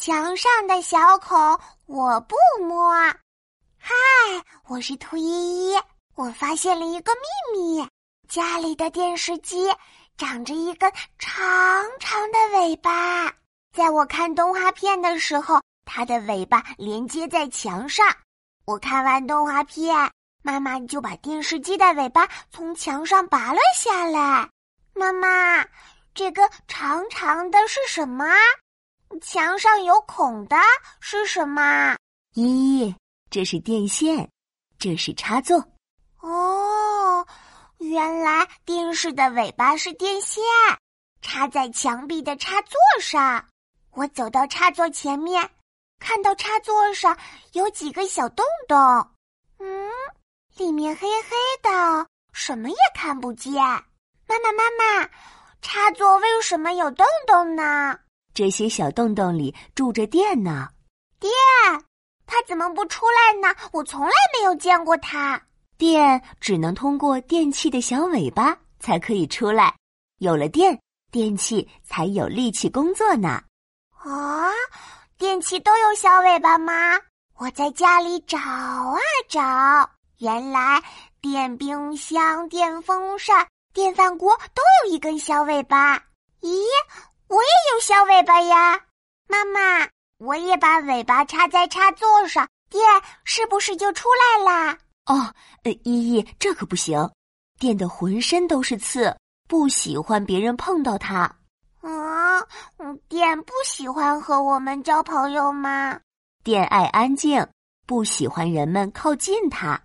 墙上的小孔我不摸。嗨，我是兔依依，我发现了一个秘密：家里的电视机长着一根长长的尾巴。在我看动画片的时候，它的尾巴连接在墙上。我看完动画片，妈妈就把电视机的尾巴从墙上拔了下来。妈妈，这个长长的是什么？墙上有孔的是什么？一，这是电线，这是插座。哦，原来电视的尾巴是电线，插在墙壁的插座上。我走到插座前面，看到插座上有几个小洞洞。嗯，里面黑黑的，什么也看不见。妈妈，妈妈，插座为什么有洞洞呢？这些小洞洞里住着电呢，电，它怎么不出来呢？我从来没有见过它。电只能通过电器的小尾巴才可以出来，有了电，电器才有力气工作呢。啊，电器都有小尾巴吗？我在家里找啊找，原来电冰箱、电风扇、电饭锅都有一根小尾巴。咦？我也有小尾巴呀，妈妈，我也把尾巴插在插座上，电是不是就出来啦？哦，呃，依依，这可不行，电的浑身都是刺，不喜欢别人碰到它。啊，电不喜欢和我们交朋友吗？电爱安静，不喜欢人们靠近它。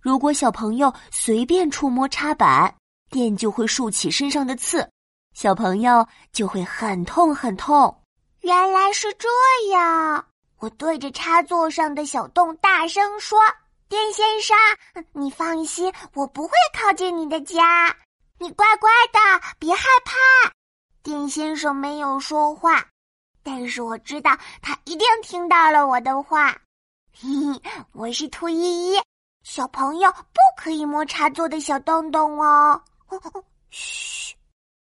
如果小朋友随便触摸插板，电就会竖起身上的刺。小朋友就会很痛很痛，原来是这样。我对着插座上的小洞大声说：“电先生，你放心，我不会靠近你的家，你乖乖的，别害怕。”电先生没有说话，但是我知道他一定听到了我的话。嘿嘿，我是兔依依，小朋友不可以摸插座的小洞洞哦。嘘。